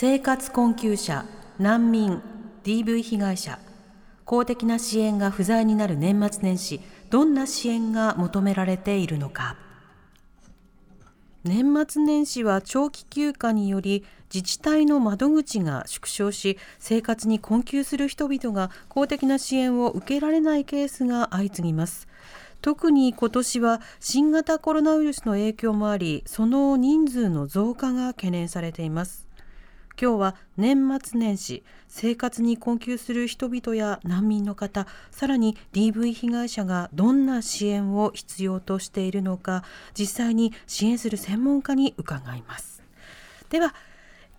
生活困窮者難民 DV 被害者。公的な支援が不在になる年末年始どんな支援が求められているのか。年末年始は長期休暇により自治体の窓口が縮小し生活に困窮する人々が公的な支援を受けられないケースが相次ぎます。特に今年は新型コロナウイルスの影響もありその人数の増加が懸念されています。今日は年末年始生活に困窮する人々や難民の方さらに DV 被害者がどんな支援を必要としているのか実際に支援する専門家に伺います。では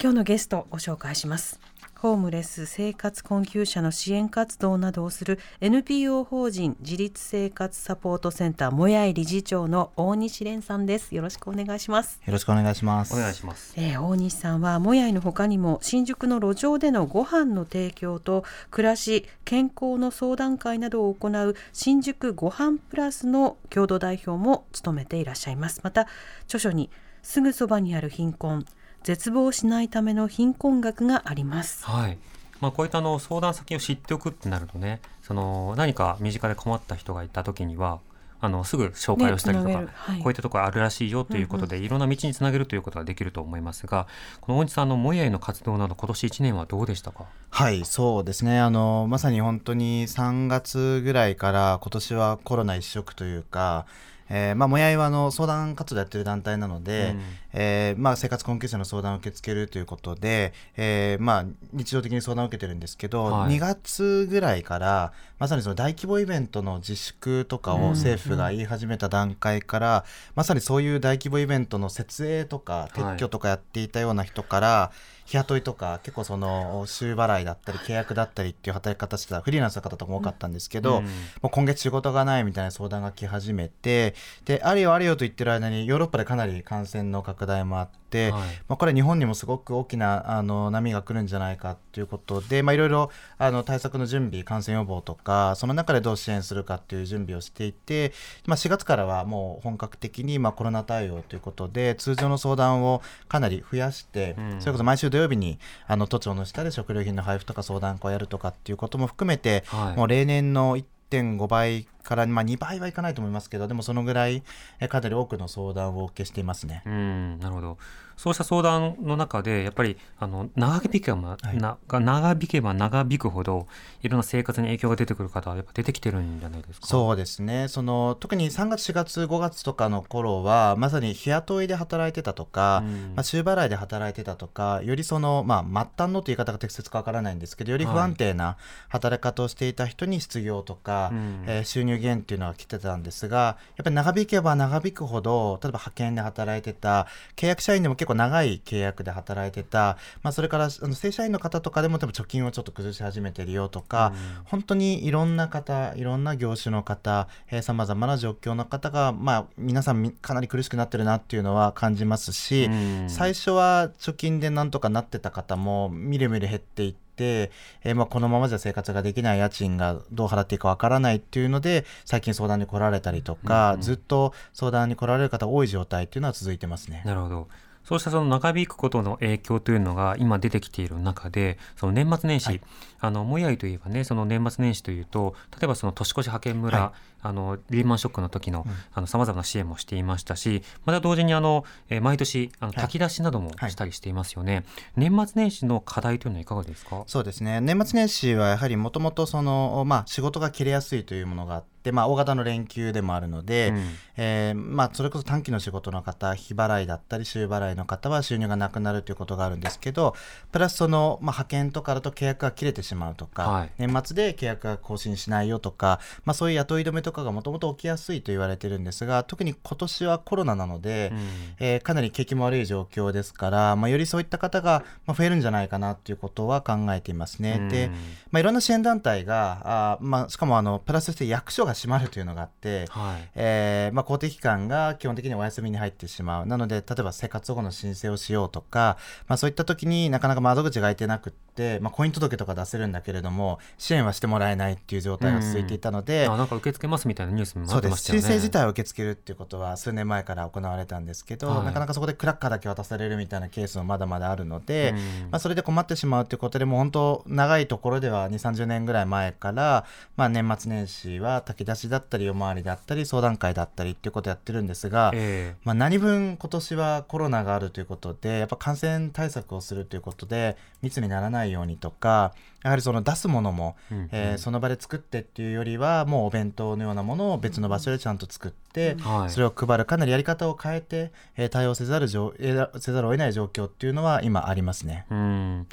今日のゲストをご紹介します。ホームレス生活困窮者の支援活動などをする NPO 法人自立生活サポートセンターもやい理事長の大西蓮さんです。よろしくお願いします。よろしくお願いします。お願いします。えー大西さんはもやいの他にも新宿の路上でのご飯の提供と暮らし健康の相談会などを行う新宿ご飯プラスの共同代表も務めていらっしゃいます。また著書にすぐそばにある貧困絶望しないための貧困学があります。はい。まあ、こういったあの相談先を知っておくってなるとねその何か身近で困った人がいた時にはあのすぐ紹介をしたりとか、はい。こういったところあるらしいよということで、いろんな道につなげるということができると思いますがこの大西さんのもやいの活動など今年1年はどうでしたか？はい、そうですね。あの、まさに本当に3月ぐらいから今年はコロナ一色というか、えーまあ、もやいはあの相談活動やってる団体なので、うん。えーまあ、生活困窮者の相談を受け付けるということで、えーまあ、日常的に相談を受けてるんですけど、はい。2月ぐらいからまさにその大規模イベントの自粛とかうん。を政府が言い始めた段階から、まさにそういう大規模イベントの設営とか撤去とかやっていたような人から、日雇いとか結構その週払いだったり契約だったりっていう働き方してたフリーランスの方とかも多かったんですけど、うん。もう今月仕事がないみたいな相談が来始めてであれよあれよと言ってる間にヨーロッパでかなり感染の拡大もあって、はい。まあ、これは日本にもすごく大きなあの波が来るんじゃないかということで、まあ、いろいろあの対策の準備感染予防とかその中でどう支援するかっていう準備をしていて、まあ、4月からはもう本格的にまあコロナ対応ということで通常の相談をかなり増やして、うん。それこそ毎週土曜日にあの都庁の下で食料品の配布とか相談会をやるとかっていうことも含めて、はいもう例年の1.5倍から、まあ、2倍はいかないと思いますけどでもそのぐらいえかなり多くの相談をお受けしていますね。うんなるほどそうした相談の中でやっぱりあの長引けば、はい。なが長引けば長引くほどいろんな生活に影響が出てくる方はやっぱ出てきてるんじゃないですか？そうですね。その特に3月4月5月とかの頃はまさに日雇いで働いてたとか、うん。まあ、週払いで働いてたとかよりその、まあ、末端のという言い方が適切かわからないんですけどより不安定な働き方をしていた人に失業とか、うん。えー収入減っていうのは来てたんですがやっぱり長引けば長引くほど例えば派遣で働いてた契約社員でも結構長い契約で働いてた、まあ、それからあの正社員の方とかでも多分貯金をちょっと崩し始めてるよとか、本当にいろんな方いろんな業種の方さまざまな状況の方が、まあ、皆さんみかなり苦しくなってるなっていうのは感じますし、うん最初は貯金でなんとかなってた方もみるみる減っていって。えーまあ、このままじゃ生活ができない家賃がどう払っていいかわからないっていうので最近相談に来られたりとか、うんうんずっと相談に来られる方多い状態っていうのは続いてますね。なるほど。そうしたその長引くことの影響というのが今出てきている中で、その年末年始、はい。あのもやいといえばね、その年末年始というと、例えばその年越し派遣村、はいあのリーマンショックの時のうん。あの様々な支援もしていましたし、また同時にあの、えー毎年あのはい。炊き出しなどもはい。したりしていますよね。年末年始の課題というのはいかがですか？そうですね。年末年始はやはりもともとその、まあ、仕事が切れやすいというものがあってで、まあ、大型の連休でもあるので、うん。えーまあ、それこそ短期の仕事の方日払いだったり週払いの方は収入がなくなるということがあるんですけどプラスその、まあ、派遣とかだと契約が切れてしまうとか、はい。年末で契約が更新しないよとか、まあ、そういう雇い止めとかがもともと起きやすいと言われてるんですが特に今年はコロナなので、うん。えーかなり景気も悪い状況ですから、まあ、よりそういった方がまあ増えるんじゃないかなということは考えていますね。でうん。まあ、いろんな支援団体があー、まあ、しかもあのプラスとして役所が閉まるというのがあって、はい。えーまあ、公的機関が基本的にお休みに入ってしまう。なので例えば生活保護の申請をしようとか、まあ、そういった時になかなか窓口が開いてなくって、まあ、婚姻届とか出せるんだけれども支援はしてもらえないっていう状態が続いていたので、あなんか受け付けますみたいなニュースもってましたよね。申請自体を受け付けるっていうことは数年前から行われたんですけど、はい。なかなかそこでクラッカーだけ渡されるみたいなケースもまだまだあるので、うん。まあ、それで困ってしまうということでもう本当長いところでは2 3 0年ぐらい前から、まあ、年末年始は炊き出しだったり夜回りだったり相談会だったりっていうことをやってるんですが、えまあ、何分今年はコロナがあるということでやっぱ感染対策をするということで密にならないようにとかやはりその出すものも、うんうん。えーその場で作ってっていうよりはもうお弁当のようなものを別の場所でちゃんと作って、はい。それを配るかなりやり方を変えて、えー対応せざるせざるを得ない状況っていうのは今ありますね。うん。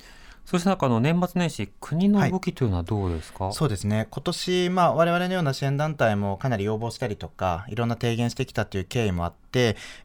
そしてなんかあの年末年始国の動きというのはどうですか、そうですね。今年、まあ、我々のような支援団体もかなり要望したりとかいろんな提言してきたという経緯もあって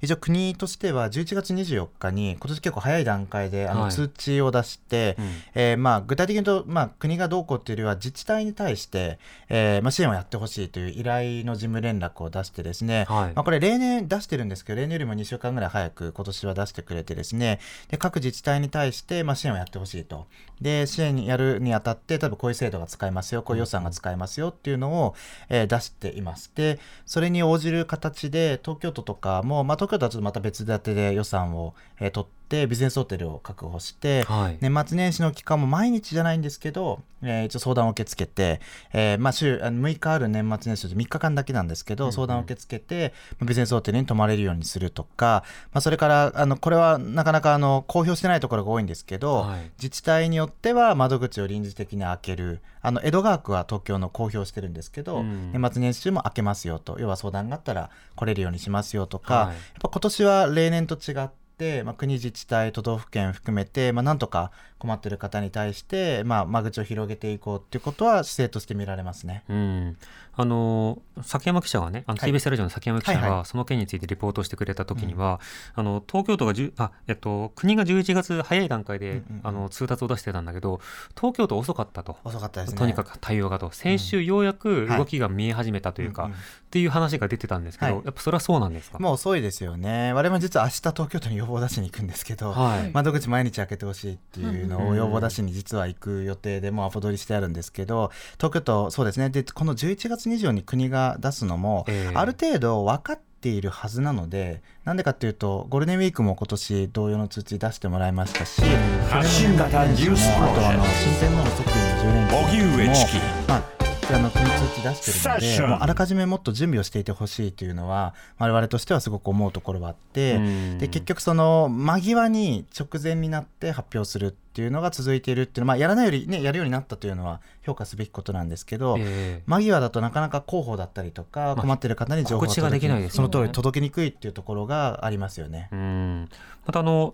一応国としては11月24日に今年結構早い段階であのはい。通知を出して、うん。えーまあ、具体的に言うと、まあ、国がどうこうっていうよりは自治体に対して、えーまあ、支援をやってほしいという依頼の事務連絡を出してですね、はい。まあ、これ例年出してるんですけど例年よりも2週間ぐらい早く今年は出してくれてですね。で各自治体に対して、まあ、支援をやってほしいと。で支援やるにあたって例えばこういう制度が使えますよこういう予算が使えますよっていうのを、えー出しています。でそれに応じる形で東京都とかも、まあ、東京都はちょっとまた別立てで予算を、えー取ってビジネスホテルを確保して、はい。年末年始の期間も毎日じゃないんですけど、えー一応相談を受け付けて、えーまあ、週あの6日ある年末年始で3日間だけなんですけど、相談を受け付けて、まあビジネスホテルに泊まれるようにするとか、まあ、それからあのこれはなかなかあの公表してないところが多いんですけど、はい。自治体によっては窓口を臨時的に開けるあの江戸川区は東京の公表してるんですけど、うん。年末年始中も開けますよと。要は相談があったら来れるようにしますよとか、はい。やっぱ今年は例年と違って、まあ、国自治体都道府県含めて、まあ、なんとか困っている方に対して、まあ、間口を広げていこうっていうことは姿勢として見られますね。うん、あの崎山記者がね、あのはい。TBS ラジオの崎山記者がその件についてリポートしてくれたときには、あの東京都がじゅあ、えっと、国が11月早い段階で、あの通達を出してたんだけど、東京都遅かったと。遅かったですね。とにかく対応がと。先週ようやくはい。動きが見え始めたというか、っていう話が出てたんですけど、はい。やっぱそれはそうなんですか、もう遅いですよね。我々も実は明日東京都に要望出しに行くんですけど、はい。窓口毎日開けてほしいっていうのを要望出しに実は行く予定でもうアポ取りしてあるんですけど東京都そうですね。でこの11月24に国が出すのも、ええ。ある程度分かっているはずなのでなんでかっていうとゴールデンウィークも今年同様の通知出してもらいましたし発信型ニュースプロあとあのジェク新天皇のの10年記荻上チキ。まああの国通知出してるのであらかじめもっと準備をしていてほしいというのは我々としてはすごく思うところはあって、うん。で結局その間際に直前になって発表するっていうのが続いているっていうのは、まあ、やらないよりねやるようになったというのは評価すべきことなんですけど、ええ。間際だとなかなか広報だったりとかあ困ってる方に情報がその通り届けにくいっていうところがありますよね。うん。またあの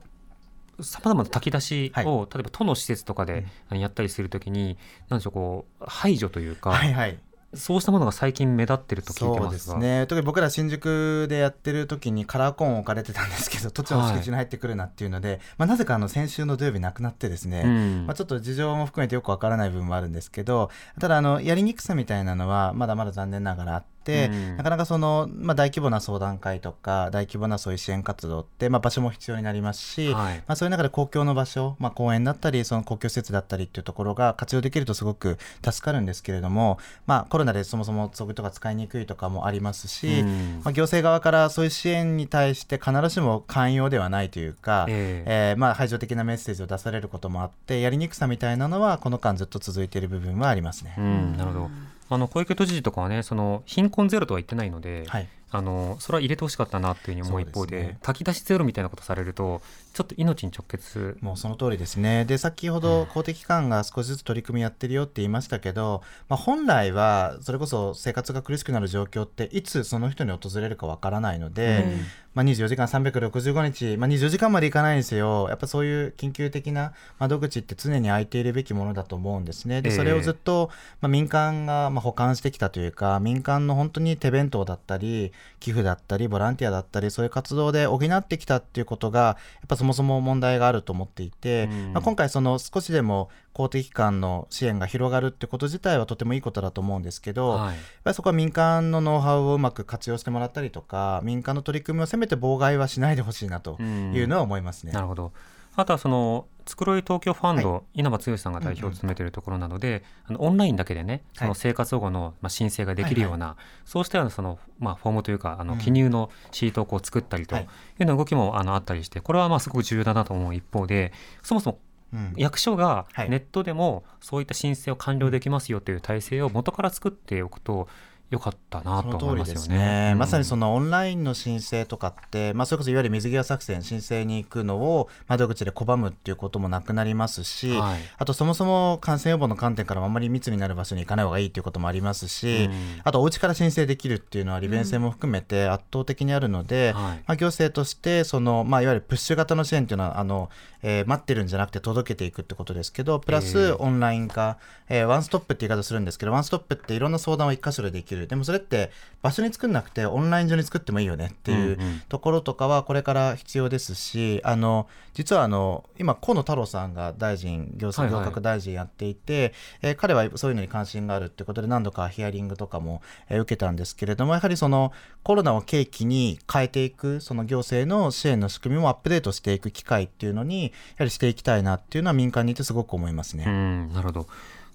さまざまな炊き出しを、はい。例えば都の施設とかでやったりするときに、なんでしょうこう排除というか、はいはい。そうしたものが最近目立ってると聞いてそうまがですすね。特に僕ら新宿でやってる時にカラーコーン置かれてたんですけど 土地の敷地に入ってくるなっていうので、まあ、なぜかあの先週の土曜日なくなってですね、うん。まあ、ちょっと事情も含めてよくわからない部分もあるんですけどただあのやりにくさみたいなのはまだまだ残念ながらあって、うんなかなかその、まあ、大規模な相談会とか大規模なそういう支援活動って、まあ、場所も必要になりますし、はいまあ、そういう中で公共の場所、まあ、公園だったりその公共施設だったりっていうところが活用できるとすごく助かるんですけれども、まあ、コロナでそもそもそういうとか使いにくいとかもありますし、うんまあ、行政側からそういう支援に対して必ずしも寛容ではないというか、えええーまあ、排除的なメッセージを出されることもあってやりにくさみたいなのはこの間ずっと続いている部分はありますね。うん、なるほど。あの小池都知事とかはね、その貧困ゼロとは言ってないので、はい。あのそれは入れてほしかったなっていうふうに思う一方でね炊き出しゼロみたいなことされるとちょっと命に直結もうその通りですね。で、先ほど公的機関が少しずつ取り組みやってるよって言いましたけど、まあ、本来はそれこそ生活が苦しくなる状況っていつその人に訪れるかわからないので、うんまあ、24時間365日、まあ、24時間までいかないんですよ。やっぱそういう緊急的な窓口って常に開いているべきものだと思うんですね。で、ええそれをずっと、まあ、民間がまあ保管してきたというか、民間の本当に手弁当だったり、寄付だったり、ボランティアだったり、そういう活動で補ってきたっていうことが、やっぱそもそも問題があると思っていて、うんまあ、今回その少しでも公的機関の支援が広がるってこと自体はとてもいいことだと思うんですけど、はいやっぱりそこは民間のノウハウをうまく活用してもらったりとか、民間の取り組みをせめて妨害はしないでほしいなというのは思いますね。なるほど。あとはそのつくろい東京ファンド、稲葉剛さんが代表を務めているところなので、あのオンラインだけでね、その生活保護のまあ申請ができるような、そうしたようなそのまあフォームというかあの記入のシートをこう作ったりとい。うはいような動きもあのあったりして、これはまあすごく重要だなと思う一方で、そもそもうん。役所がはい。ネットでもそういった申請を完了できますよという体制を元から作っておくとよかったなと思いますよね。ね。まさにそののオンラインの申請とかって、まあ、それこそいわゆる水際作戦、申請に行くのを窓口で拒むっていうこともなくなりますし、はい。あとそもそも感染予防の観点からもあまり密になる場所に行かない方がいいっていうこともありますし、うん。あとお家から申請できるっていうのは利便性も含めて圧倒的にあるので、はい。まあ、行政としてその、まあ、いわゆるプッシュ型の支援っていうのはあの、えー待ってるんじゃなくて届けていくってことですけどプラえスオンライン化、えーワンストップって言い方するんですけどワンストップっていろんな相談を一箇所でできるでもそれって場所に作んなくてオンライン上に作ってもいいよねっていうところとかはこれから必要ですしあの実はあの今河野太郎さんが大臣行政行革大臣やっていて、えー彼はそういうのに関心があるってことで何度かヒアリングとかも、えー受けたんですけれどもやはりそのコロナを契機に変えていくその行政の支援の仕組みもアップデートしていく機会っていうのにやはりしていきたいなっていうのは民間にいてすごく思いますね。うん、なるほど。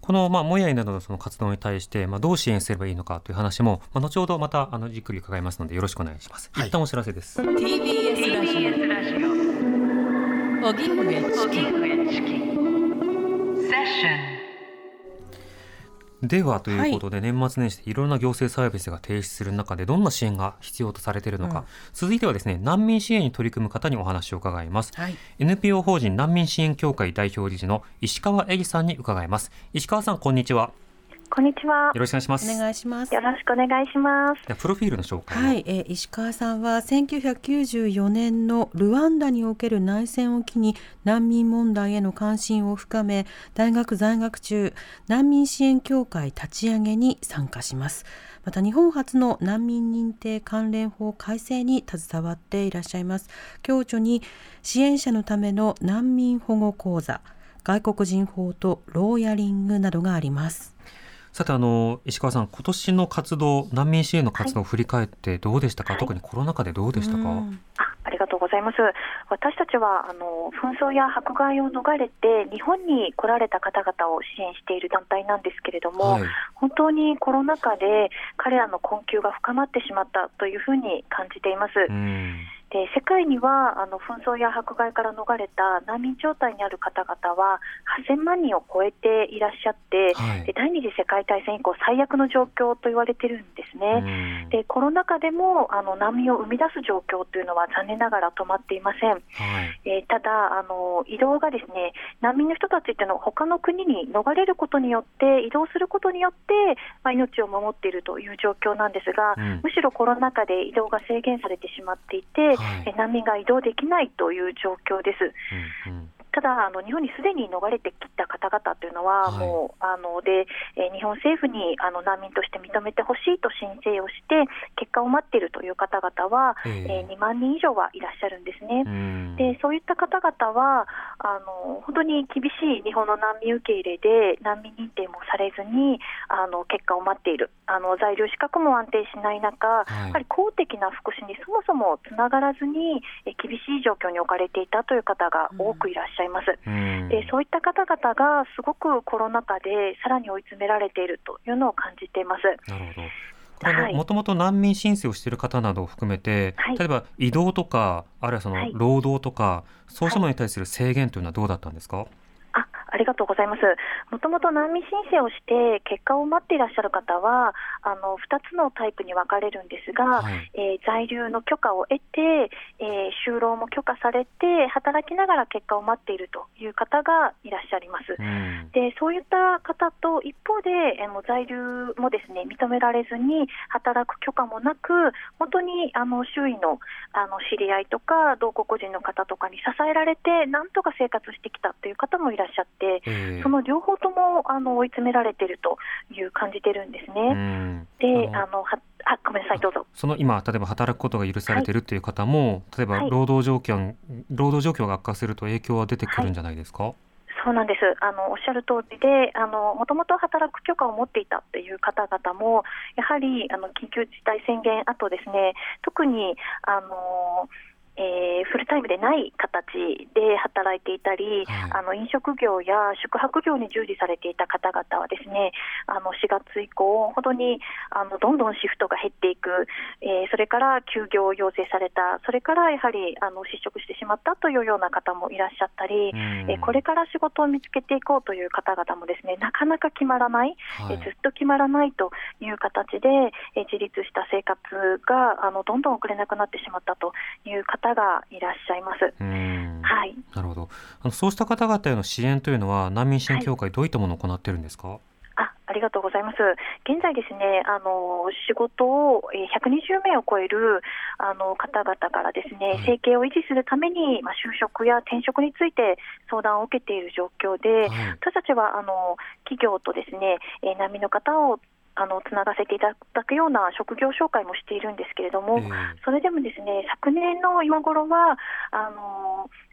この、まあ、もやいなどのその活動に対して、まあ、どう支援すればいいのかという話も、まあ、後ほどまた、あの、じっくり伺いますので、よろしくお願いします。はい。一旦お知らせです。TBS ラジオ。荻上チキでは、ということで、年末年始でいろんな行政サービスが停止する中で、どんな支援が必要とされているのか、うん続いてはですね、難民支援に取り組む方にお話を伺います。はい NPO 法人難民支援協会代表理事の石川恵里さんに伺います。石川さん、こんにちは。こんにちはよ。ろしくお願いします。お願いしますよろしくお願いします。プロフィールの紹介をはい、えー石川さんは1994年のルワンダにおける内戦を機に難民問題への関心を深め大学在学中難民支援協会立ち上げに参加しますまた日本初の難民認定関連法改正に携わっていらっしゃいます共著に支援者のための難民保護講座外国人法とローヤリングなどがありますさてあの石川さん今年の活動難民支援の活動を振り返ってどうでしたか、はい。特にコロナ禍でどうでしたか、ありがとうございます。私たちはあの紛争や迫害を逃れて日本に来られた方々を支援している団体なんですけれども、はい。本当にコロナ禍で彼らの困窮が深まってしまったというふうに感じています。うんで世界にはあの紛争や迫害から逃れた難民状態にある方々は8000万人を超えていらっしゃって、はいで第二次世界大戦以降最悪の状況と言われてるんですね。うんでコロナ禍でもあの難民を生み出す状況というのは残念ながら止まっていません。はいえーただあの、移動がですね難民の人たちっていうのは他の国に逃れることによって移動することによって、まあ、命を守っているという状況なんですが、うんむしろコロナ禍で移動が制限されてしまっていて、はいえー難民が移動できないという状況です。うんうんただあの、日本にすでに逃れてきた方々というのは、はい。もうあので、えー日本政府にあの難民として認めてほしいと申請をして、結果を待っているという方々は、ええ。えー2万人以上はいらっしゃるんですね。うん。でそういった方々はあの本当に厳しい日本の難民受け入れで難民認定もされずにあの結果を待っている。あの在留資格も安定しない中、はい。やはり公的な福祉にそもそもつながらずにえ厳しい状況に置かれていたという方が多くいらっしゃいます。うんでそういった方々がすごくコロナ禍でさらに追い詰められているというのを感じています。なるほど。もともと難民申請をしている方などを含めて、はい例えば移動とかあるいはそのはい労働とか、そうしたものに対する制限というのはどうだったんですか？あありりがとうございます。もともと難民申請をして結果を待っていらっしゃる方は、あの2つのタイプに分かれるんですが、はい、えー、在留の許可を得て、えー、就労も許可されて、働きながら結果を待っているという方がいらっしゃいます。うん、でそういった方と一方で、えー、もう在留もですね認められずに働く許可もなく、本当にあの周囲のあの知り合いとか同国人の方とかに支えられて、なんとか生活してきたという方もいらっしゃって、その両方ともあの追い詰められているという感じてるんですね。であのはあごめんなさいどうぞ。その今例えば働くことが許されているという方も、はい、例えば労働状況、はい、労働状況が悪化すると影響は出てくるんじゃないですか、はい。そうなんです。あのおっしゃる通りで、もともと働く許可を持っていたという方々も、やはりあの緊急事態宣言後ですね、特にあのえー、フルタイムでない形で働いていたり、はい、あの飲食業や宿泊業に従事されていた方々はですねあの4月以降、本当にあのどんどんシフトが減っていく、えー、それから休業を要請された、それからやはりあの失職してしまったというような方もいらっしゃったり、えー、これから仕事を見つけていこうという方々もですねなかなか決まらない、はい、えずっと決まらないという形で、え自立した生活があのどんどん遅れなくなってしまったという方方がいらっしゃいます。はい、なるほどあのそうした方々への支援というのは難民支援協会、どういったものを行っているんですか？あありがとうございます。現在ですね、あの仕事を120名を超えるあの方々からですね、生計を維持するために、まあ、就職や転職について相談を受けている状況で、はい、私たちはあの企業とですね、え難民の方をあのつながせていただくような職業紹介もしているんですけれども、えー、それでもですね昨年の今頃はあの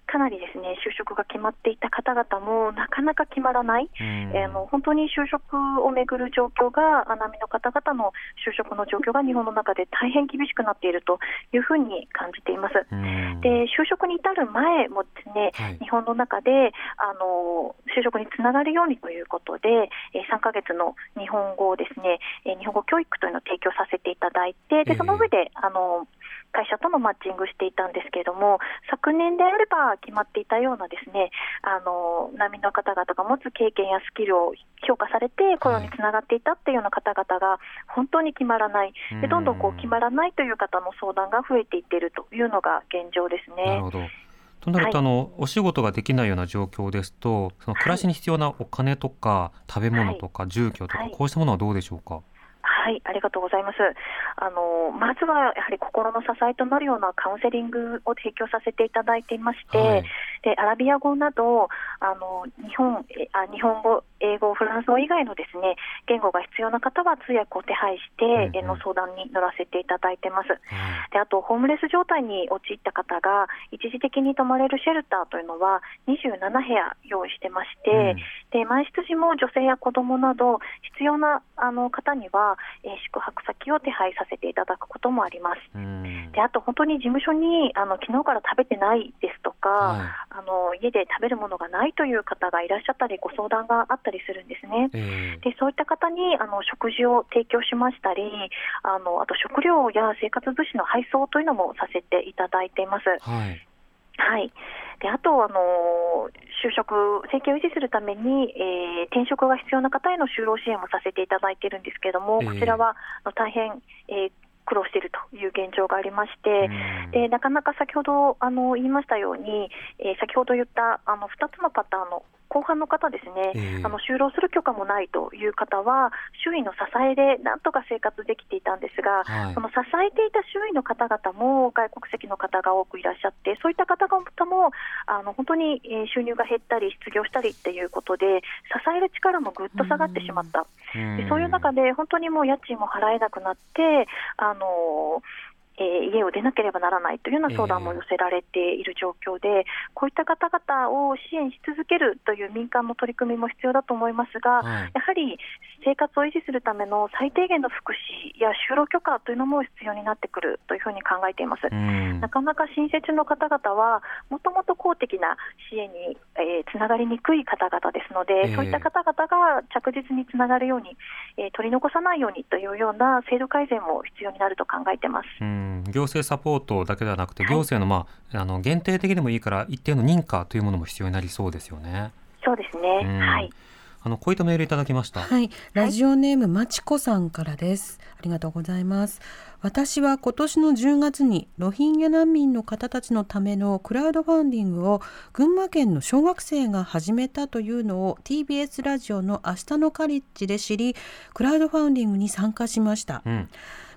かなりですね就職が決まっていた方々もなかなか決まらない、えー、もう本当に就職をめぐる状況が難民の方々の就職の状況が日本の中で大変厳しくなっているというふうに感じています。で就職に至る前もですね、はい、日本の中であの就職につながるようにということで、えー、3ヶ月の日本語をですね、えー、日本語教育というのを提供させていただいてでその上であの会社とのマッチングしていたんですけれども、昨年であれば決まっていたようなですね、あの難民の方々が持つ経験やスキルを評価されて雇用につながっていたっていうような方々が本当に決まらない、でどんどんこう決まらないという方の相談が増えていっているというのが現状ですね。なるほど。となると、あのお仕事ができないような状況ですと、その暮らしに必要なお金とか、食べ物とか、住居とか、こうしたものはどうでしょうか？はい、ありがとうございます。あのまずはやはり心の支えとなるようなカウンセリングを提供させていただいていまして、はい、でアラビア語などあの日本あ日本語、英語、フランス語以外のですね言語が必要な方は通訳を手配して、うんうん、の相談に乗らせていただいてます。であとホームレス状態に陥った方が一時的に泊まれるシェルターというのは27部屋用意してまして、うん、で満室時も女性や子どもなど必要なあの方にはえー、宿泊先を手配させていただくこともあります。であと本当に事務所にあの昨日から食べてないですとか、はい、あの家で食べるものがないという方がいらっしゃったりご相談があったりするんですね。えー、でそういった方にあの食事を提供しましたりあのあと食料や生活物資の配送というのもさせていただいています。はい。はい、であとあの、就職、生計を維持するために、えー、転職が必要な方への就労支援もさせていただいているんですけれども、こちらは大変、えー苦労しているという現状がありまして、でなかなか先ほどあの言いましたように、えー、先ほど言ったあの2つのパターンの後半の方ですね、えー、あの就労する許可もないという方は、周囲の支えでなんとか生活できていたんですが、はい、その支えていた周囲の方々も外国籍の方が多くいらっしゃって、そういった方々もあの本当に収入が減ったり、失業したりっていうことで、支える力もぐっと下がってしまった、でそういう中で、本当にもう家賃も払えなくなって、あのえー、家を出なければならないというような相談も寄せられている状況で、えー、こういった方々を支援し続けるという民間の取り組みも必要だと思いますが、はい、やはり生活を維持するための最低限の福祉や就労許可というのも必要になってくるというふうに考えています。なかなか新設の方々は、もともと公的な支援に、えー、つながりにくい方々ですので、えー、そういった方々が着実につながるように、えー、取り残さないようにというような制度改善も必要になると考えています。行政サポートだけではなくて、行政の,、まあ、あの限定的でもいいから、一定の認可というものも必要になりそうですよね。そうですね。うんはい。あのこういったメールいただきました。はい、ラジオネームまちこさんからです。ありがとうございます。私は今年の10月にロヒンギャ難民の方たちのためのクラウドファンディングを群馬県の小学生が始めたというのを TBS ラジオの明日のカリッジで知り、クラウドファンディングに参加しました。うん、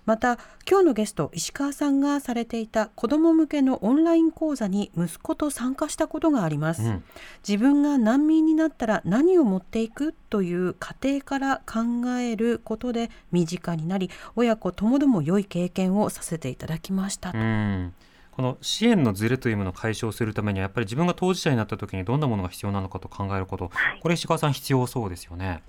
また今日のゲスト石川さんがされていた子ども向けのオンライン講座に息子と参加したことがあります、うん。自分が難民になったら何を持っていくという過程から考えることで身近になり親子ともども良い経験をさせていただきました、うん。この支援のズレというものを解消するためにはやっぱり自分が当事者になった時にどんなものが必要なのかと考えること、はい。これ石川さん必要そうですよね。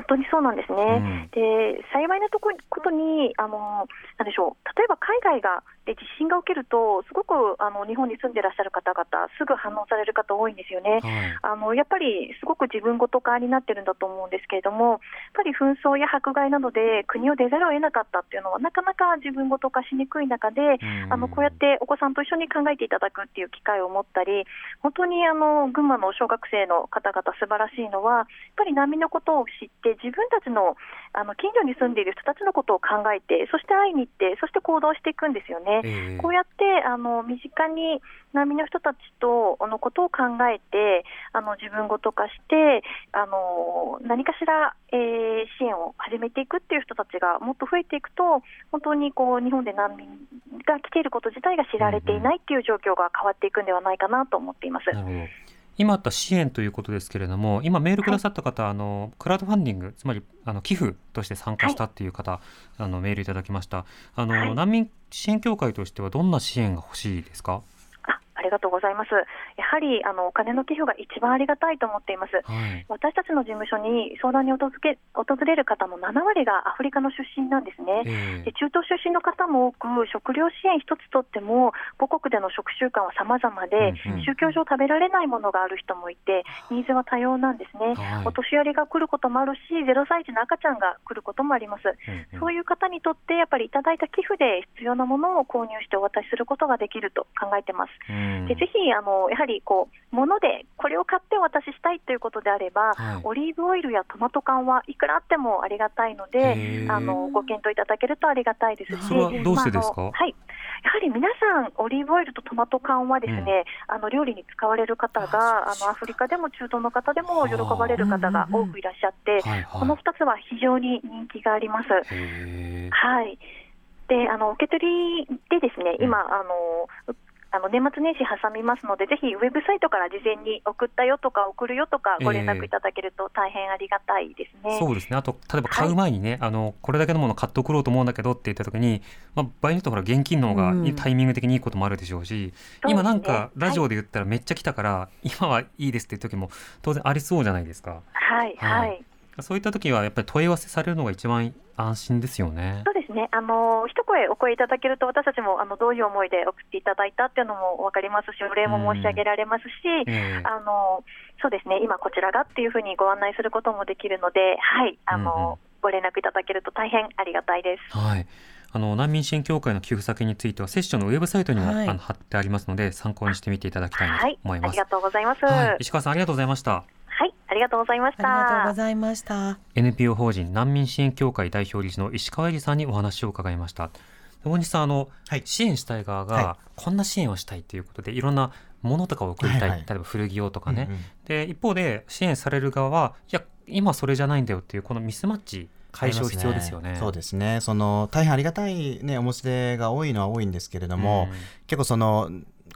本当にそうなんですね。うんで幸いなとこことにあのなんでしょう例えば海外がで地震が起きるとすごくあの日本に住んでらっしゃる方々すぐ反応される方多いんですよね。はいあのやっぱりすごく自分ごと化になってるんだと思うんですけれども、やっぱり紛争や迫害などで国を出ざるを得なかったっていうのは、なかなか自分ごと化しにくい中で、うんあのこうやってお子さんと一緒に考えていただくっていう機会を持ったり、本当にあの群馬の小学生の方々、素晴らしいのは、やっぱり難民のことを知って、自分たちのあの近所に住んでいる人たちのことを考えて、そして会いに行って、そして行動していくんですよね。ええこうやってあの身近に難民の人たちとあのことを考えてあの自分ごと化してあの何かしら、えー支援を始めていくっていう人たちがもっと増えていくと本当にこう日本で難民が来ていること自体が知られていないっていう状況が変わっていくんではないかなと思っています。なるほど今あった支援ということですけれども今メールくださった方、あのクラウドファンディングつまりあの寄付として参加したっていう方、あのメールいただきました。あの、はい。難民支援協会としてはどんな支援が欲しいですか？あありがとうございます。やはりあのお金の寄付が一番ありがたいと思っています。はい私たちの事務所に相談に訪れ訪れる方の7割がアフリカの出身なんですね。えで中東出身の方も多く、食料支援一つとっても、母国での食習慣は様々で、うんうん宗教上食べられないものがある人もいて、ニーズは多様なんですね。はいお年寄りが来ることもあるし、0歳児の赤ちゃんが来ることもあります。うんうんそういう方にとって、やっぱりいただいた寄付で必要なものを購入してお渡しすることができると考えてます。うんでぜひあのやはりこう物でこれを買ってお渡ししたいということであれば、はい。オリーブオイルやトマト缶はいくらあってもありがたいのへでー。あのご検討いただけるとありがたいです。しそれはどうしてですか？まあはい。やはり皆さん、オリーブオイルとトマト缶はですね、あの料理に使われる方があのアフリカでも中東の方でも喜ばれる方が多くいらっしゃって、はいはい。この2つは非常に人気があります。はい。で、あの受け取りでですね、今、あの。うあの年末年始挟みますので、ぜひウェブサイトから事前に送ったよとか送るよとかご連絡いただけると大変ありがたいですね。そうですね。あと例えば買う前にね、あのこれだけのもの買って送ろうと思うんだけどって言った時に、まあ、場合によってはほら現金の方がうん。タイミング的にいいこともあるでしょうし、そうですね。今なんかラジオで言ったらめっちゃ来たから、今はいいですっていう時も当然ありそうじゃないですか。はい、ははいい。そういった時はやっぱり問い合わせされるのが一番安心ですよねそうですね。あの一声お声いただけると私たちもあのどういう思いで送っていただいたっていうのもわかりますし、お礼も申し上げられますし、ええあのそうですね。今こちらがっていうふうにご案内することもできるので、はい、あの、うんうんご連絡いただけると大変ありがたいです。はいあの難民支援協会の寄付先についてはセッションのウェブサイトにも、はいあの貼ってありますので参考にしてみていただきたいなとはい、思います。ありがとうございます。は、はい石川さんありがとうございました。い、ありがとうございましありがとうたご。ざいました。NPO 法人難民支援協会代表理事の石川恵里さんにお話を伺いました。大西さんあの、はい支援したい側が、はこんな支援をしたいということでいろんなものとかを送りたい、はいはい例えば古着用とかね、うんうんで一方で支援される側はいや今それじゃないんだよっていうこのミスマッチ解消必要ですよね。そうですね。その大変ありがたいねお持ち出が多いのは多いんですけれども、うん結構その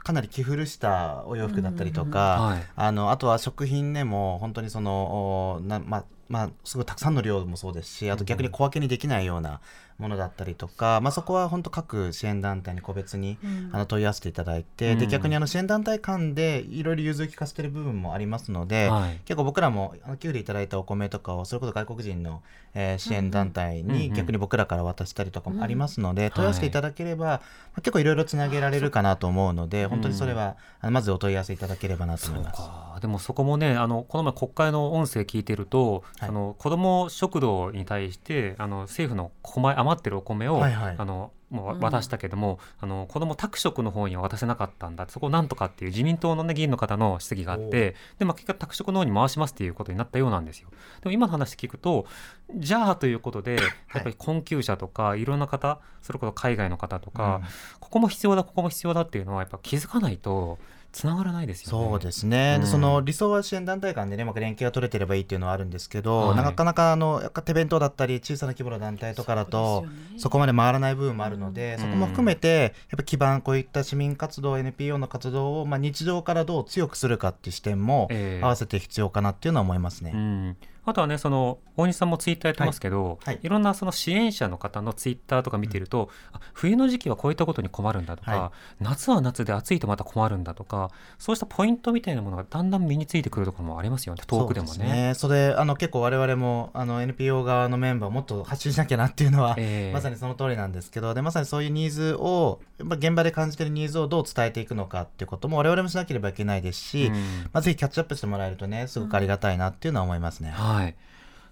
かなり着古したお洋服だったりとか、はい。あのあとは食品でも本当にそのおなまあまあすごいたくさんの量もそうですし、あと逆に小分けにできないようなものだったりとか、まあそこは本当各支援団体に個別に、あの問い合わせていただいて、うん。で逆にあの支援団体間でいろいろ融通を利かせてる部分もありますので、はい。結構僕らもあの寄付でいただいたお米とかをそれこそ外国人の、えー支援団体に逆に僕らから渡したりとかもありますので、ん問い合わせていただければ、まあ結構いろいろつなげられるかなと思うので、本当にそれは、まずお問い合わせいただければなと思います。かでもそこもねあのこの前国会の音声聞いてると、はい。あの子ども食堂に対してあの政府のここ前余ってるお米を、はいはい。あのもう渡したけども、あの子ども宅食の方には渡せなかったんだ。そこをなんとかっていう自民党の、ね、議員の方の質疑があってで、まあ、結果宅食の方に回しますっていうことになったようなんですよ。でも今の話聞くとじゃあということでやっぱり困窮者とかいろんな方それこそ海外の方とか、うん。ここも必要だここも必要だっていうのはやっぱ気づかないとつながらないですよね。そうですね、うん。その理想は支援団体間でね、うまく連携が取れてればいいっていうのはあるんですけど、はい。なかなかあの手弁当だったり、小さな規模の団体とかだと、そこまで回らない部分もあるので、うん。そこも含めて、やっぱ基盤、こういった市民活動、NPO の活動を、まあ、日常からどう強くするかっていう視点もええ。合わせて必要かなっていうのは思いますね。うん、あとはねその大西さんもツイッターやってますけど、はい。はい。いろんなその支援者の方のツイッターとか見てると、あ冬の時期はこういったことに困るんだとか、は夏は夏で暑いとまた困るんだとかそうしたポイントみたいなものがだんだん身についてくるところもありますよね遠くでもそうすね。それあの結構我々もあの NPO 側のメンバーもっと発信しなきゃなっていうのは、ええ。まさにその通りなんですけどでまさにそういうニーズをやっぱ現場で感じてるニーズをどう伝えていくのかっていうことも我々もしなければいけないですし、うん。まあ、ぜひキャッチアップしてもらえるとねすごくありがたいなっていうのは思いますね。はい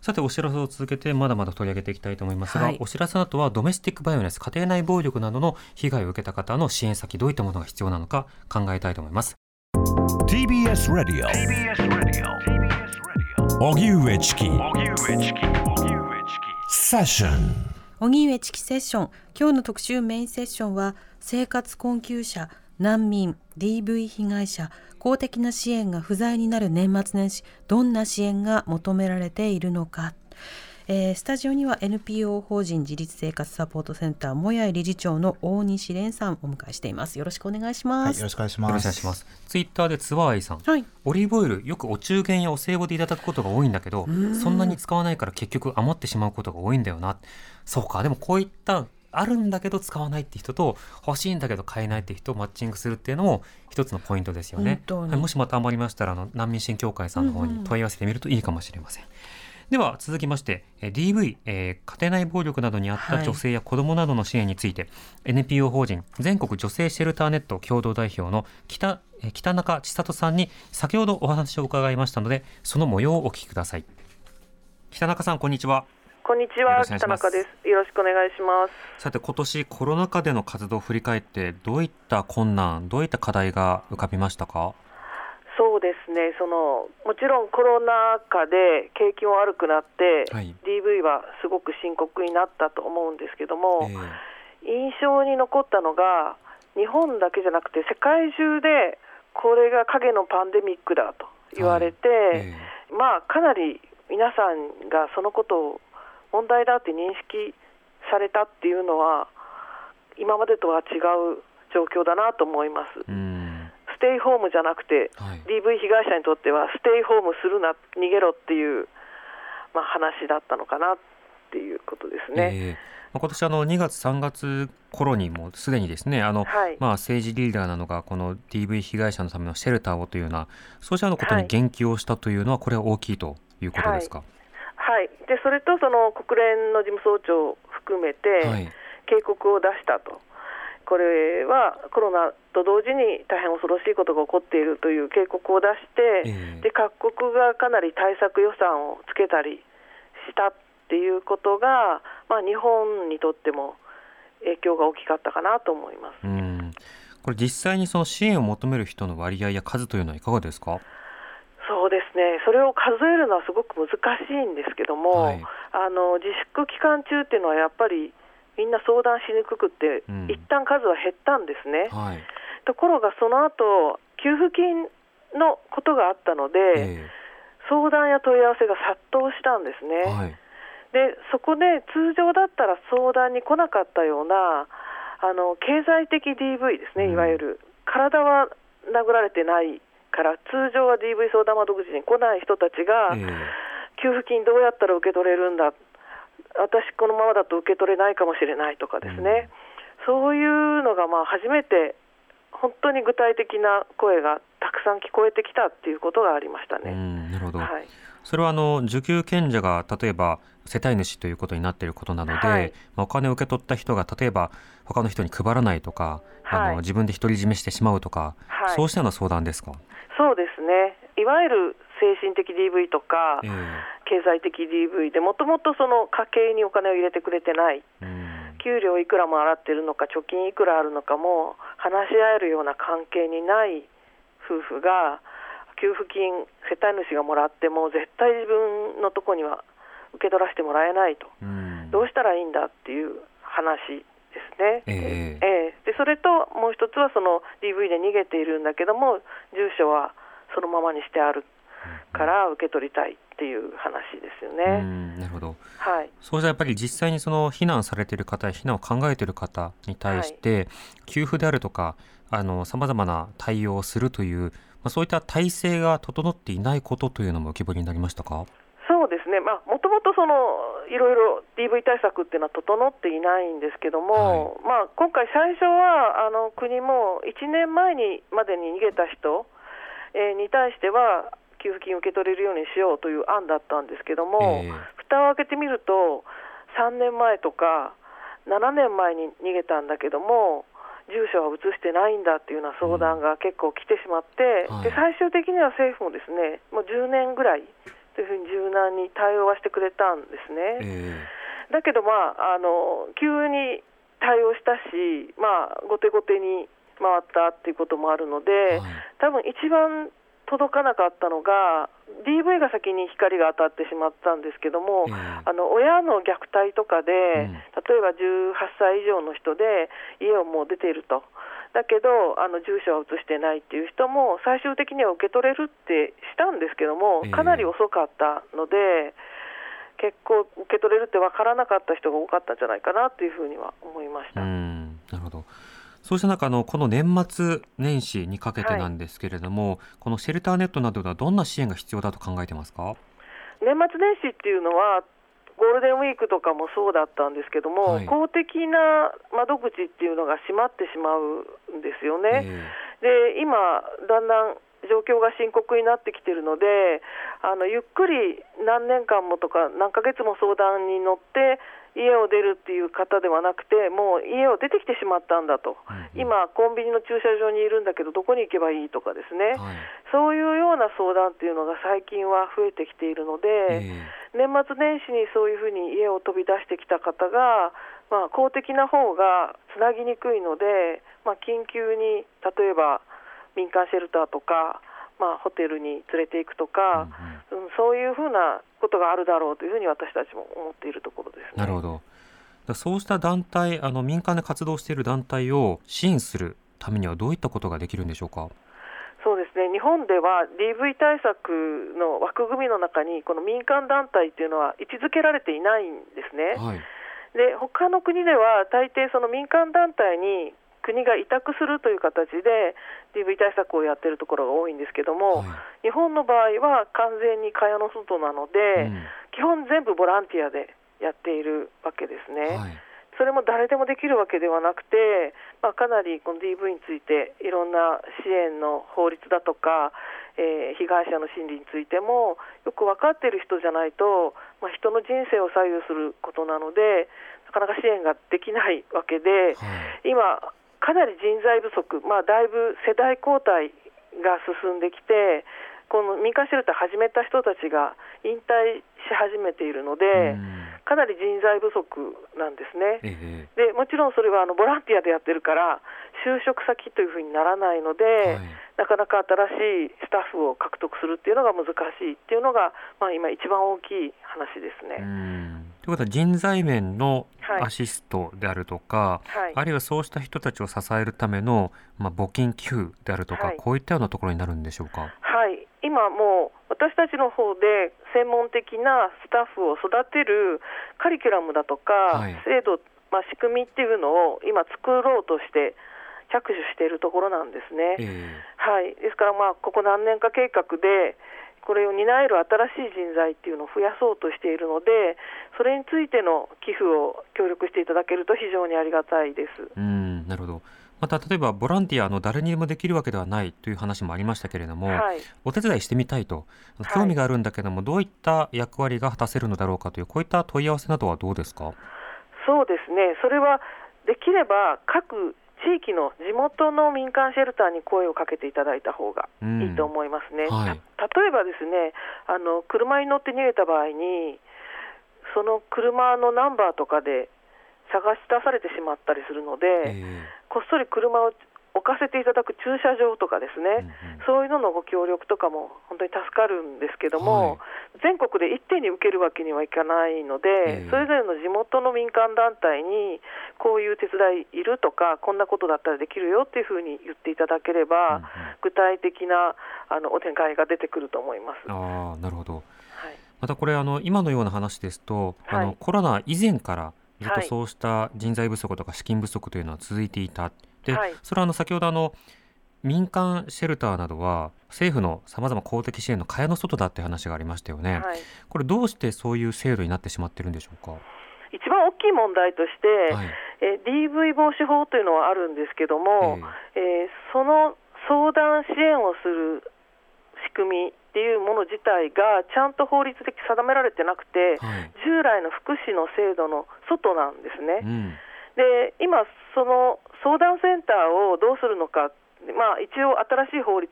さてお知らせを続けてまだまだ取り上げていきたいと思いますが、はい。お知らせの後はドメスティックバイオレンス家庭内暴力などの被害を受けた方の支援先どういったものが必要なのか考えたいと思います。TBS Radio 荻上チキ。セッション荻上チキセッション。今日の特集メインセッションは生活困窮者難民 DV 被害者公的な支援が不在になる年末年始どんな支援が求められているのか、えースタジオには NPO 法人自立生活サポートセンターもやい理事長の大西蓮さんをお迎えしています。よろしくお願いしはい、ますよろしくお願いしよろ。しくお願いします。ツイッターでツワーイさん。はい。オリーブオイルよくお中元やお歳暮でいただくことが多いんだけどそんなに使わないから結局余ってしまうことが多いんだよな。そうかでもこういったあるんだけど使わないって人と欲しいんだけど買えないって人をマッチングするっていうのも一つのポイントですよね。はいもしまた余りましたらあの難民支援協会さんの方に問い合わせてみるといいかもしれません、では続きましてえー DV、えー家庭内暴力などにあった女性や子どもなどの支援について、NPO 法人全国女性シェルターネット共同代表の北えー北中千里さんに先ほどお話を伺いましたのでその模様をお聞きください。北中さんこんにちはこんにちは、北中です。よろしくお願いします。さて今年コロナ禍での活動を振り返ってどういった困難どういった課題が浮かびましたか？そうですね、そのもちろんコロナ禍で景気も悪くなって、はい。DV はすごく深刻になったと思うんですけども、えー印象に残ったのが、日本だけじゃなくて、世界中でこれが影のパンデミックだと言われて、え。まあ、かなり皆さんがそのことを問題だって認識されたっていうのは、今までとは違う状況だなと思います。ステイホームじゃなくて、はい。DV 被害者にとっては、ステイホームするな、逃げろっていう、まあ、話だったのかなっていうことですね。えーまあ今年あの2月3月頃にもすでにですねあの、はい。まあ、政治リーダーなのがこの DV 被害者のためのシェルターをというようなそうしたようなことにはい。言及をしたというのはこれは大きいということですか？はい、でそれとその国連の事務総長を含めて、はい警告を出したと、これはコロナと同時に大変恐ろしいことが起こっているという警告を出して、ええで各国がかなり対策予算をつけたりしたっていうことが、まあ、日本にとっても影響が大きかったかなと思います。うんこれ実際にその支援を求める人の割合や数というのはいかがですか？そうですね、それを数えるのはすごく難しいんですけども、はいあの自粛期間中っていうのはやっぱりみんな相談しにくくて、うん一旦数は減ったんですね。はい。ところがその後給付金のことがあったので、え相談や問い合わせが殺到したんですえね。はい。でそこで通常だったら相談に来なかったようなあの経済的 DV ですね、うんいわゆる体は殴られてないから通常は DV 相談窓口に来ない人たちが、え給付金どうやったら受け取れるんだ。私このままだと受け取れないかもしれないとかですね、そういうのがまあ初めて本当に具体的な声がたくさん聞こえてきたっていうことがありましたね。んなるほど。はい。それはあの受給権者が例えば世帯主ということになっていることなので、はい。まあ、お金を受け取った人が例えば他の人に配らないとか、あはい。の自分で独り占めしてしまうとか、はい。そうしたような相談ですか？そうですね。いわゆる精神的 DV とか、え経済的 DV でもともとその家計にお金を入れてくれてない。えうん。給料いくらも払ってるのか貯金いくらあるのかも話し合えるような関係にない夫婦が給付金世帯主がもらっても絶対自分のとこには受け取らせてもらえないと、うん。どうしたらいいんだっていう話ですね。ええ。ええ。でそれともう一つはその DV で逃げているんだけども住所はそのままにしてあるから受け取りたいっていう話ですようね。んなるほど。はい。そうじゃやっぱり実際にその避難されている方や避難を考えている方に対して、給付であるとかさまざまな対応をするという、まあ、そういった体制が整っていないことというのも浮き彫りになりましたか？ね、まあ、もともとそのいろいろ DV 対策っていうのは整っていないんですけども、まあ、今回、最初はあの国も1年前にまでに逃げた人、えーに対しては給付金を受け取れるようにしようという案だったんですけども、ええ。蓋を開けてみると、3年前とか7年前に逃げたんだけども、住所は移してないんだっていうような相談が結構来てしまって、はい。で最終的には政府もですねもう10年ぐらいというふうに柔軟に対応はしてくれたんですね。えだけど、まあ、あの急に対応したし、まあ、後手後手に回ったっていうこともあるので、えはい多分一番届かなかったのが DV が先に光が当たってしまったんですけども、ええあの親の虐待とかで、うん例えば18歳以上の人で家をもう出ていると。だけどあの住所は移してないっていう人も最終的には受け取れるってしたんですけどもええ。かなり遅かったので、結構受け取れるって分からなかった人が多かったんじゃないかなっていうふうには思いましうた。ん。なるほど。そうした中あのこの年末年始にかけてなんですけれども、このシェルターネットなどではどんな支援が必要だと考えてますか？年末年始っていうのはゴールデンウィークとかもそうだったんですけども、はい公的な窓口っていうのが閉まってしまうんですよね。えで今、だんだん状況が深刻になってきているのであのゆっくり何年間もとか何ヶ月も相談に乗って家を出るっていう方ではなくてもう家を出てきてしまったんだと、うん今、コンビニの駐車場にいるんだけどどこに行けばいいとかですね、はい。そういうような相談っていうのが最近は増えてきているので。え年末年始にそういうふうに家を飛び出してきた方が、まあ、公的な方がつなぎにくいので、まあ、緊急に例えば民間シェルターとか、まあ、ホテルに連れて行くとか、うんそういうふうなことがあるだろうというふうに私たちも思っているところです、ね。なるほどそうした団体あの民間で活動している団体を支援するためにはどういったことができるんでしょうか？そうですね日本では DV 対策の枠組みの中にこの民間団体というのは位置づけられていないんですね。はいで他の国では大抵その民間団体に国が委託するという形で DV 対策をやっているところが多いんですけども、はい。日本の場合は完全に蚊帳の外なので、うん。基本全部ボランティアでやっているわけですね。はい。それも誰でもできるわけではなくて、まあ、かなりこの DV についていろんな支援の法律だとか、えー被害者の心理についてもよく分かっている人じゃないと、まあ、人の人生を左右することなのでなかなか支援ができないわけで、はい。今、かなり人材不足、まあ、だいぶ世代交代が進んできてこの民間シェルター始めた人たちが引退し始めているので、うんかなり人材不足なんですね。えでもちろんそれはあのボランティアでやってるから就職先というふうにならないので、はいなかなか新しいスタッフを獲得するっていうのが難しいっていうのが、まあ、今一番大きい話ですうね。んということは人材面のはい。アシストであるとか、はい。あるいはそうした人たちを支えるための、まあ、募金寄付であるとか、はい。こういったようなところになるんでしょうか？はい、今もう私たちの方で専門的なスタッフを育てるカリキュラムだとか、はい。制度、まあ、仕組みっていうのを今作ろうとして着手しているところなんですね。え。はい、ですから、まあ、ここ何年か計画で、これを担える新しい人材っていうのを増やそうとしているので、それについての寄付を協力していただけると非常にありがたいです。えうんなるほど。また例えばボランティアの誰にでもできるわけではないという話もありましたけれども、はい、お手伝いしてみたいとはい興味があるんだけども、どういった役割が果たせるのだろうかというこういった問い合わせなどはどうですか？そうですね、それはできれば各地域の地元の民間シェルターに声をかけていただいた方がいいと思いますね。はい。た例えばですねあの、車に乗って逃げた場合に、その車のナンバーとかで探し出されてしまったりするので、え。こっそり車を置かせていただく駐車場とかですね、そういうののご協力とかも本当に助かるんですけども、全国で一手に受けるわけにはいかないので、ええ。それぞれの地元の民間団体に、こういう手伝いいるとか、こんなことだったらできるよっていうふうに言っていただければ、具体的なあのお願いが出てくると思います。ああなるほど。はい。またこれあの今のような話ですと、あはい。のコロナ以前からずっとはい。そうした人材不足とか資金不足というのは続いていた。で、はいそれはあの先ほどあの民間シェルターなどは政府のさまざま公的支援の蚊帳の外だって話がありましたよね。はいこれどうしてそういう制度になってしまってるんでしょうか？一番大きい問題として、はい。え DV 防止法というのはあるんですけども、えーその相談支援をする仕組みっていうもの自体がちゃんと法律で定められてなくて、はい。従来の福祉の制度の外なんですね。うん。で今、その相談センターをどうするのか、まあ、一応、新しい法律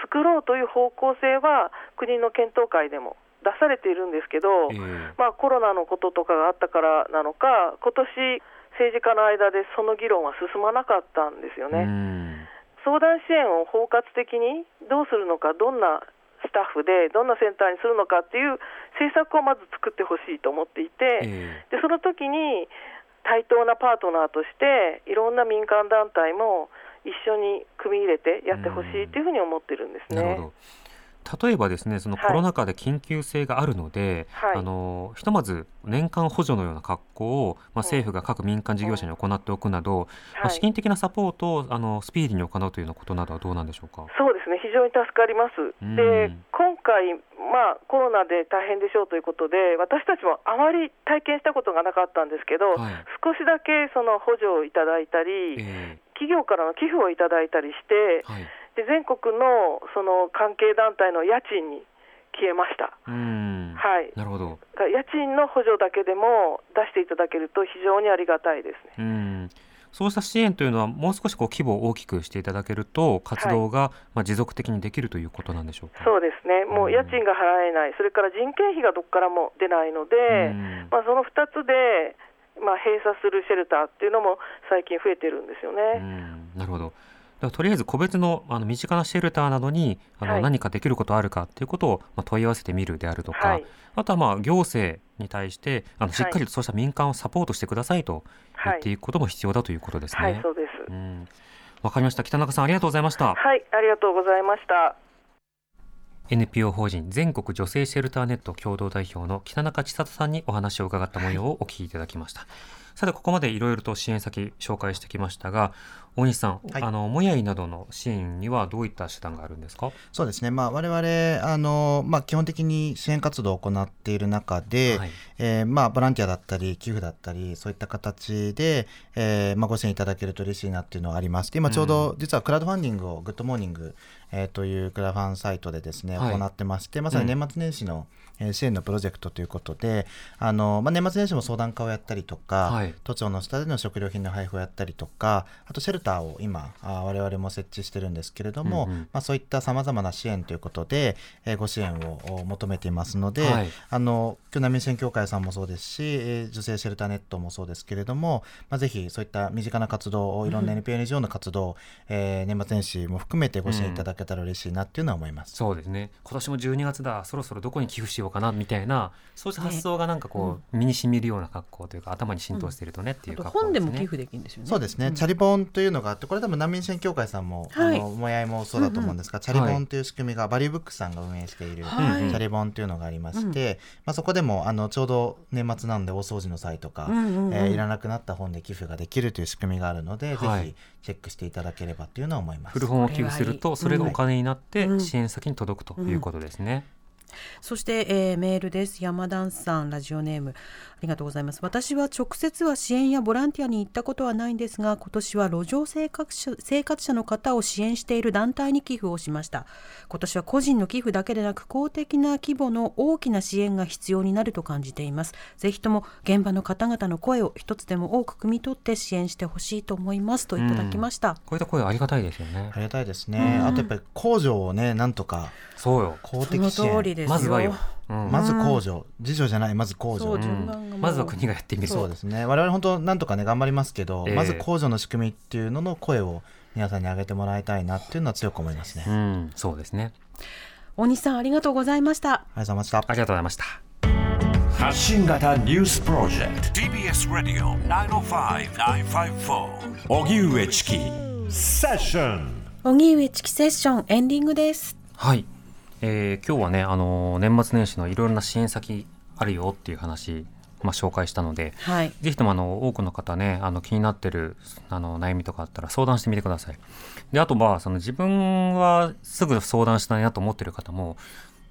作ろうという方向性は国の検討会でも出されているんですけど、ええまあ、コロナのこととかがあったからなのか、今年政治家の間でその議論は進まなかったんですようね。ん。相談支援を包括的にどうするのか、どんなスタッフで、どんなセンターにするのかっていう政策をまず作ってほしいと思っていて、えでその時に対等なパートナーとして、いろんな民間団体も一緒に組み入れてやってほしいというふうに思ってるんですね。例えばですね、そのはい。コロナ禍で緊急性があるので、はい。あのひとまず年間補助のような格好を、まあ、政府が各民間事業者に行っておくなど、まあ、はい。資金的なサポートをあのスピーディーに行うというようなことなどはどうなんでしょうか？そうですね、非常に助かります。ん。で、今回、まあ、コロナで大変でしょうということで、私たちもあまり体験したことがなかったんですけど、はい。少しだけその補助をいただいたり、え企業からの寄付をいただいたりしてえ、はい。で全国のその関係団体の家賃に消えました。うん。はい、なるほど。家賃の補助だけでも出していただけると非常にありがたいですね。うん。そうした支援というのはもう少しこう規模を大きくしていただけると活動が、まあ持続的にできるということなんでしょうか。そうですね、もう家賃が払えない、それから人件費がどこからも出ないので、うんまあ、その2つで、まあ、閉鎖するシェルターっていうのも最近増えてるんですようね。んなるほど。とりあえず個別のあの身近なシェルターなどにあの、はい何かできることあるかっていうことを、まあ、問い合わせてみるであるとか、はいあとはまあ行政に対してあのはいしっかりとそうした民間をサポートしてくださいと言っていくことも必要だということですね。はい、そうです。うんわかりました北中さんありがとうございました。はい、ありがとうございました。NPO 法人全国女性シェルターネット共同代表の北中千里さんにお話を伺った模様をお聞きいただきました。さてここまでいろいろと支援先紹介してきましたが大西さん、はい。あのもやいなどの支援にはどういった手段があるんですか？そうですね、まあ、我々あの、まあ、基本的に支援活動を行っている中で、はい。えーまあ、ボランティアだったり寄付だったりそういった形で、えーまあ、ご支援いただけると嬉しいなっていうのはあります。で今ちょうど実はクラウドファンディングをグッドモーニング、えーというクラファンサイトでですね、はい。行ってましてまさに年末年始の、えー支援のプロジェクトということであの、まあ、年末年始も相談会をやったりとか、はい。都庁の下での食料品の配布をやったりとかあとシェルターを今あ我々も設置してるんですけれども、うんうん。まあ、そういったさまざまな支援ということで、えーご支援をお求めていますので、はい。あの今日難民支援協会さんもそうですし、えー女性シェルターネットもそうですけれども、まあ、ぜひそういった身近な活動をいろんな NPO、NGO の活動を、えー年末年始も含めてご支援いただけたら嬉しいなっていうのは思います。そうですね。今年も12月だ。そろそろどこに寄付しようかなみたいなそうした発想がなんかこう、身に染みるような格好というか頭に浸透しているとねっていう格好本でもね寄付できるんですよね。そうですね、ん。チャリボンというのがあってこれ多分難民支援協会さんも、はい。あのもやいもそうだと思うんですが、チャリボンという仕組みがバリューブックスさんが運営している、はい。チャリボンというのがありまして、まあ、そこでもあのちょうど年末なんで大掃除の際とか、うんうんうん。えーいらなくなった本で寄付ができるという仕組みがあるので、はい。ぜひチェックしていただければというのは思います。古本を寄付するとそれがお金になってうん。支援先に届くということですね。そして、えーメールです。山田さんラジオネーム。ありがとうございます。私は直接は支援やボランティアに行ったことはないんですが今年は路上生活者生活者の方を支援している団体に寄付をしました。今年は個人の寄付だけでなく公的な規模の大きな支援が必要になると感じています。ぜひとも現場の方々の声を一つでも多く汲み取って支援してほしいと思います。といただきました、こういった声ありがたいですよね。あ。りがたいですね、あとやっぱり工場をねなんとかそうよ。公的支援。通りですよ。まずはよ。うん。まず公助自助じゃない。まず公助そううん。まずは国がやってみる。そうですね。我々本当なんとかね頑張りますけど、ええ。まず控除の仕組みっていうのの声を皆さんに上げてもらいたいなっていうのは強く思いますね、うありん、そうですね。大西さんありがとうございました。がとうございました。ありがとうございました。発信型ニュースプロジェクト。TBS Radio 905-954荻上チキ。セッション荻上チキセッションエンディングです。はい、えー今日はねあのー年末年始のいろいろな支援先あるよっていう話、まあ、紹介したのではいぜひともあの多くの方ねあの気になってるあの悩みとかあったら相談してみてください。であとはその自分はすぐ相談したいなと思ってる方も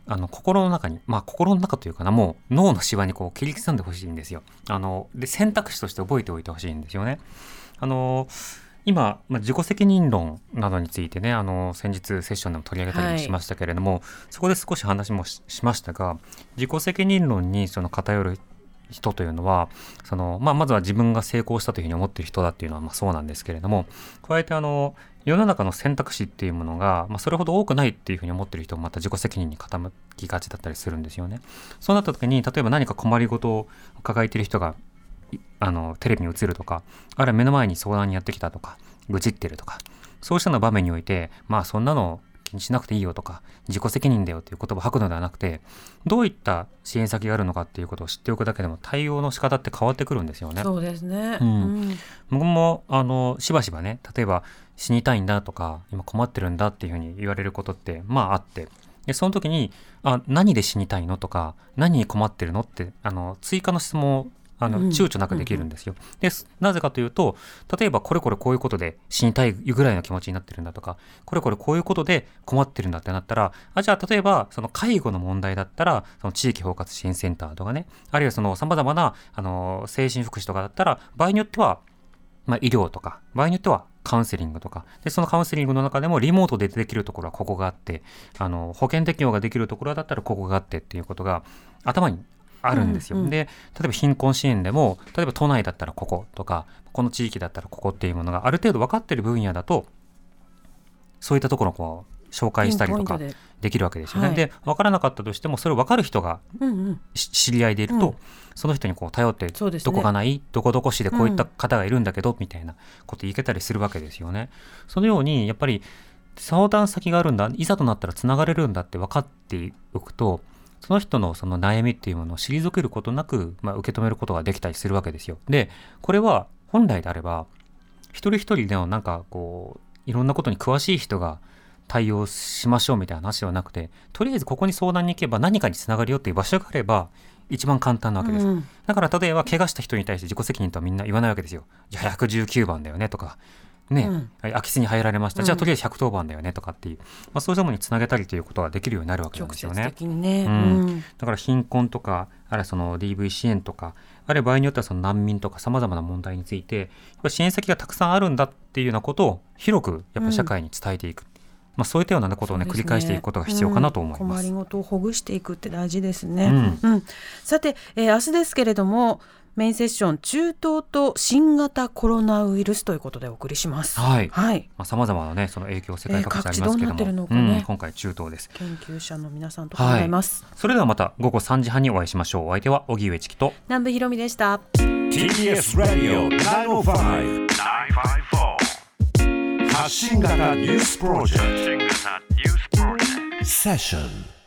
あの心の中にまあ心の中というかなもう脳のしわにこう切り刻んでほしいんですよ。あので選択肢として覚えておいてほしいんですよね。あの今、まあ、自己責任論などについてねあの先日セッションでも取り上げたりもしましたけれども、そこで少し話もししましたが自己責任論にその偏る人というのはその、まあ、まずは自分が成功したというふうに思っている人だっていうのはまあそうなんですけれども加えてあの世の中の選択肢っていうものが、まあ、それほど多くないっていうふうに思っている人もまた自己責任に傾きがちだったりするんですよね。そうなった時に例えば何か困りごとを抱えている人がいあのテレビに映るとかあるいは目の前に相談にやってきたとか愚痴ってるとかそうしたの場面においてまあそんなの気にしなくていいよとか自己責任だよという言葉を吐くのではなくてどういった支援先があるのかっていうことを知っておくだけでも対応の仕方って変わってくるんですよね。そうですね。うん。僕もあのしばしばね例えば死にたいんだとか今困ってるんだっていうふうに言われることってまああってでその時にあ何で死にたいのとか何に困ってるのってあの追加の質問をあのうん。躊躇なくできるんですよ。です。なぜかというと例えばこれこれこういうことで死にたいぐらいの気持ちになってるんだとかこれこれこういうことで困ってるんだってなったらあじゃあ例えばその介護の問題だったらその地域包括支援センターとかねあるいはその様々なあの精神福祉とかだったら場合によってはまあ、医療とか場合によってはカウンセリングとかでそのカウンセリングの中でもリモートでできるところはここがあってあの保険適用ができるところだったらここがあってっていうことが頭にあるんですよ。うんうん。で例えば貧困支援でも例えば都内だったらこことかこの地域だったらここっていうものがある程度分かってる分野だとそういったところをこう紹介したりとかで。できるわけですよね。はい。で分からなかったとしてもそれを分かる人がうんうん。し知り合いでいると、うん。その人にこう頼ってね。どこがない、どこどこ市でこういった方がいるんだけど、みたいなこと言いけたりするわけですよね。そのようにやっぱり相談先があるんだいざとなったらつながれるんだって分かっておくとその人のその悩みっていうものを退けることなく、まあ、受け止めることができたりするわけですよ。でこれは本来であれば一人一人でのなんかこういろんなことに詳しい人が対応しましょうみたいな話ではなくてとりあえずここに相談に行けば何かにつながるよっていう場所があれば一番簡単なわけです、うんだから例えば怪我した人に対して自己責任とはみんな言わないわけですよ。じゃあ119番だよねとかね、うん。はい空き巣に入られました、うん。じゃあとりあえず110番だよねとかっていう、まあ、そういうものにつなげたりということができるようになるわけなん直ですよね。接的にね。うん。うん。だから貧困とか、あるいはその DV 支援とか、あるいは場合によってはその難民とか様々な問題について、支援先がたくさんあるんだっていうようなことを広くやっぱり社会に伝えていく。まあそういったようなことをね、そうです繰り返していくことが必要かなと思います。うん。困りごとをほぐしていくって大事ですね。うん。うん。さて、えー明日ですけれどもメインセッション中東と新型コロナウイルスということでお送りします。はいはい。まあ様々なね、その影響世界各地ありますけどえー各地どうなってるも、のかねうん今回中東です。研究者の皆さんと考えます。それではまた午後3時半にお会いしましょう。お相手は荻上チキと、南部ひろみでした。TBS ラディオ905 954発信型ニュースプロジェクトセッション